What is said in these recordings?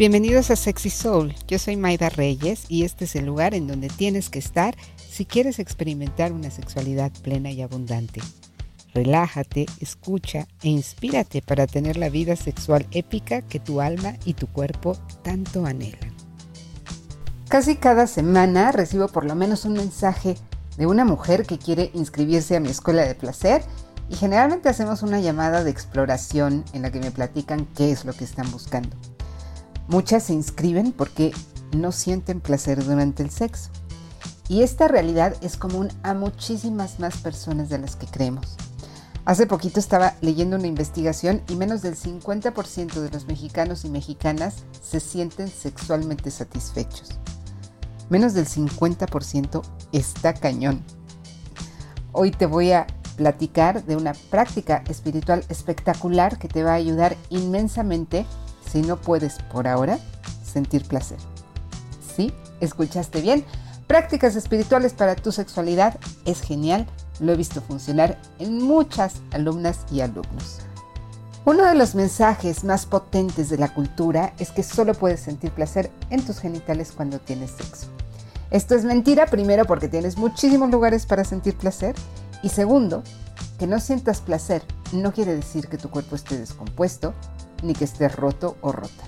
Bienvenidos a Sexy Soul. Yo soy Maida Reyes y este es el lugar en donde tienes que estar si quieres experimentar una sexualidad plena y abundante. Relájate, escucha e inspírate para tener la vida sexual épica que tu alma y tu cuerpo tanto anhelan. Casi cada semana recibo por lo menos un mensaje de una mujer que quiere inscribirse a mi escuela de placer y generalmente hacemos una llamada de exploración en la que me platican qué es lo que están buscando. Muchas se inscriben porque no sienten placer durante el sexo. Y esta realidad es común a muchísimas más personas de las que creemos. Hace poquito estaba leyendo una investigación y menos del 50% de los mexicanos y mexicanas se sienten sexualmente satisfechos. Menos del 50% está cañón. Hoy te voy a platicar de una práctica espiritual espectacular que te va a ayudar inmensamente si no puedes por ahora sentir placer. ¿Sí? ¿Escuchaste bien? Prácticas espirituales para tu sexualidad es genial. Lo he visto funcionar en muchas alumnas y alumnos. Uno de los mensajes más potentes de la cultura es que solo puedes sentir placer en tus genitales cuando tienes sexo. Esto es mentira, primero porque tienes muchísimos lugares para sentir placer y segundo, que no sientas placer no quiere decir que tu cuerpo esté descompuesto ni que estés roto o rota.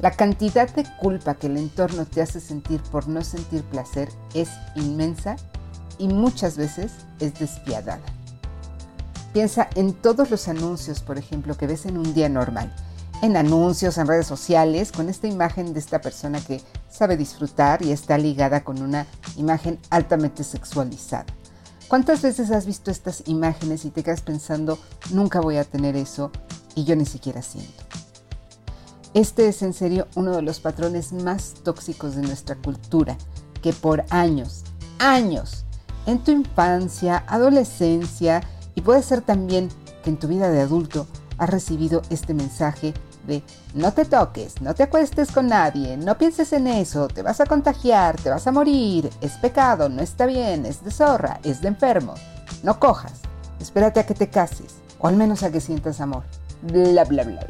La cantidad de culpa que el entorno te hace sentir por no sentir placer es inmensa y muchas veces es despiadada. Piensa en todos los anuncios, por ejemplo, que ves en un día normal. En anuncios, en redes sociales, con esta imagen de esta persona que sabe disfrutar y está ligada con una imagen altamente sexualizada. ¿Cuántas veces has visto estas imágenes y te quedas pensando, nunca voy a tener eso y yo ni siquiera siento? Este es en serio uno de los patrones más tóxicos de nuestra cultura, que por años, años, en tu infancia, adolescencia y puede ser también que en tu vida de adulto has recibido este mensaje de no te toques, no te acuestes con nadie, no pienses en eso, te vas a contagiar, te vas a morir, es pecado, no está bien, es de zorra, es de enfermo, no cojas, espérate a que te cases, o al menos a que sientas amor, bla, bla, bla, bla.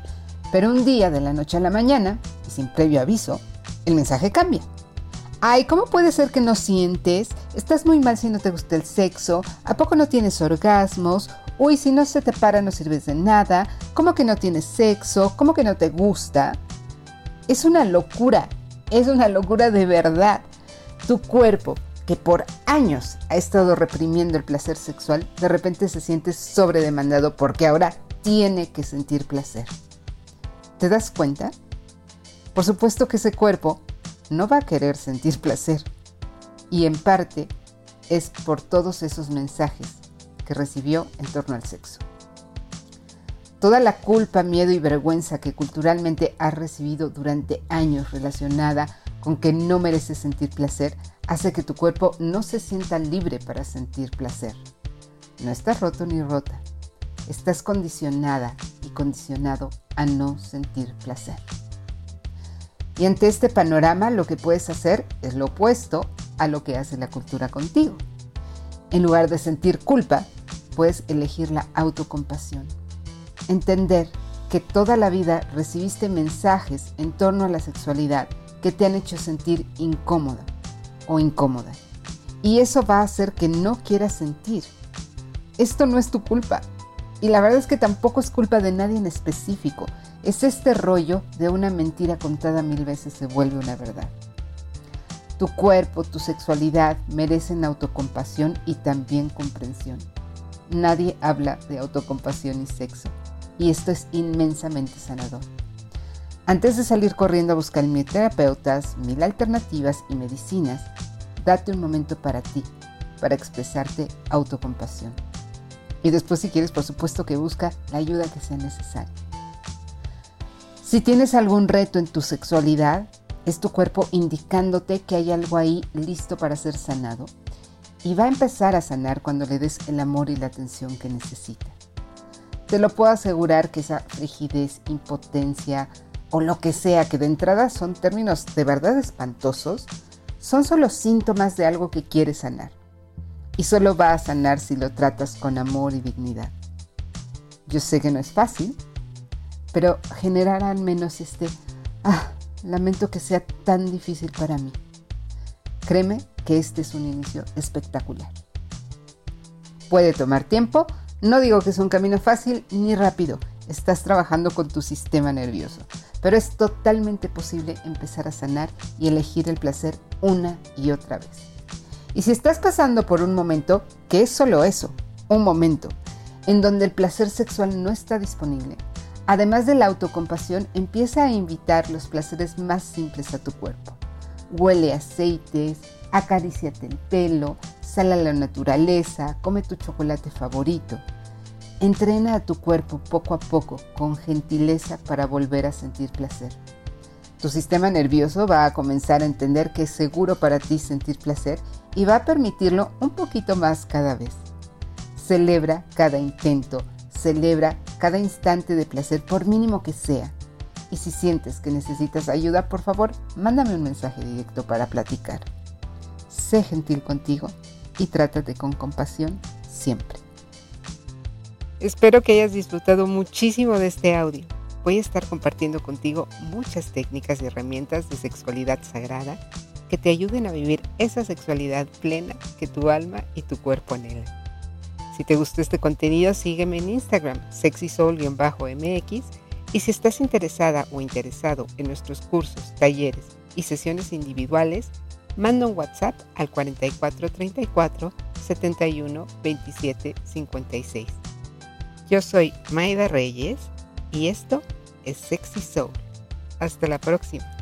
Pero un día de la noche a la mañana, y sin previo aviso, el mensaje cambia. Ay, ¿cómo puede ser que no sientes? Estás muy mal si no te gusta el sexo. ¿A poco no tienes orgasmos? Uy, si no se te para no sirves de nada. ¿Cómo que no tienes sexo? ¿Cómo que no te gusta? Es una locura. Es una locura de verdad. Tu cuerpo, que por años ha estado reprimiendo el placer sexual, de repente se siente sobredemandado porque ahora tiene que sentir placer. ¿Te das cuenta? Por supuesto que ese cuerpo no va a querer sentir placer. Y en parte es por todos esos mensajes que recibió en torno al sexo. Toda la culpa, miedo y vergüenza que culturalmente ha recibido durante años relacionada con que no mereces sentir placer hace que tu cuerpo no se sienta libre para sentir placer. No estás roto ni rota. Estás condicionada y condicionado a no sentir placer. Y ante este panorama lo que puedes hacer es lo opuesto a lo que hace la cultura contigo. En lugar de sentir culpa, puedes elegir la autocompasión. Entender que toda la vida recibiste mensajes en torno a la sexualidad que te han hecho sentir incómoda o incómoda. Y eso va a hacer que no quieras sentir. Esto no es tu culpa. Y la verdad es que tampoco es culpa de nadie en específico. Es este rollo de una mentira contada mil veces se vuelve una verdad. Tu cuerpo, tu sexualidad merecen autocompasión y también comprensión. Nadie habla de autocompasión y sexo, y esto es inmensamente sanador. Antes de salir corriendo a buscar mil terapeutas, mil alternativas y medicinas, date un momento para ti, para expresarte autocompasión. Y después si quieres, por supuesto que busca la ayuda que sea necesaria. Si tienes algún reto en tu sexualidad, es tu cuerpo indicándote que hay algo ahí listo para ser sanado y va a empezar a sanar cuando le des el amor y la atención que necesita. Te lo puedo asegurar que esa rigidez, impotencia o lo que sea que de entrada son términos de verdad espantosos, son solo síntomas de algo que quieres sanar. Y solo va a sanar si lo tratas con amor y dignidad. Yo sé que no es fácil, pero generar al menos este Ah, lamento que sea tan difícil para mí. Créeme que este es un inicio espectacular. Puede tomar tiempo, no digo que es un camino fácil ni rápido, estás trabajando con tu sistema nervioso, pero es totalmente posible empezar a sanar y elegir el placer una y otra vez. Y si estás pasando por un momento, que es solo eso, un momento, en donde el placer sexual no está disponible, además de la autocompasión, empieza a invitar los placeres más simples a tu cuerpo. Huele aceites, acaríciate el pelo, sal a la naturaleza, come tu chocolate favorito. Entrena a tu cuerpo poco a poco con gentileza para volver a sentir placer. Tu sistema nervioso va a comenzar a entender que es seguro para ti sentir placer y va a permitirlo un poquito más cada vez. Celebra cada intento, celebra cada instante de placer por mínimo que sea. Y si sientes que necesitas ayuda, por favor, mándame un mensaje directo para platicar. Sé gentil contigo y trátate con compasión siempre. Espero que hayas disfrutado muchísimo de este audio. Voy a estar compartiendo contigo muchas técnicas y herramientas de sexualidad sagrada que te ayuden a vivir esa sexualidad plena que tu alma y tu cuerpo anhelan. Si te gustó este contenido, sígueme en Instagram, sexysoul-mx, y si estás interesada o interesado en nuestros cursos, talleres y sesiones individuales, manda un WhatsApp al 4434 71 27 56. Yo soy Maida Reyes y esto es Sexy Soul. Hasta la próxima.